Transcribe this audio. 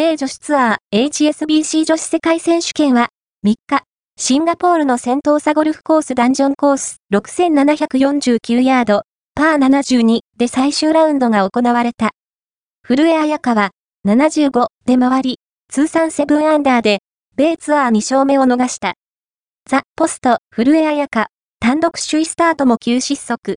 米女子ツアー HSBC 女子世界選手権は3日、シンガポールの先頭サゴルフコースダンジョンコース6749ヤード、パー72で最終ラウンドが行われた。古江彩香は75で回り、通算7アンダーで、米ツアー2勝目を逃した。ザ・ポスト、古江彩香、単独首位スタートも急失速。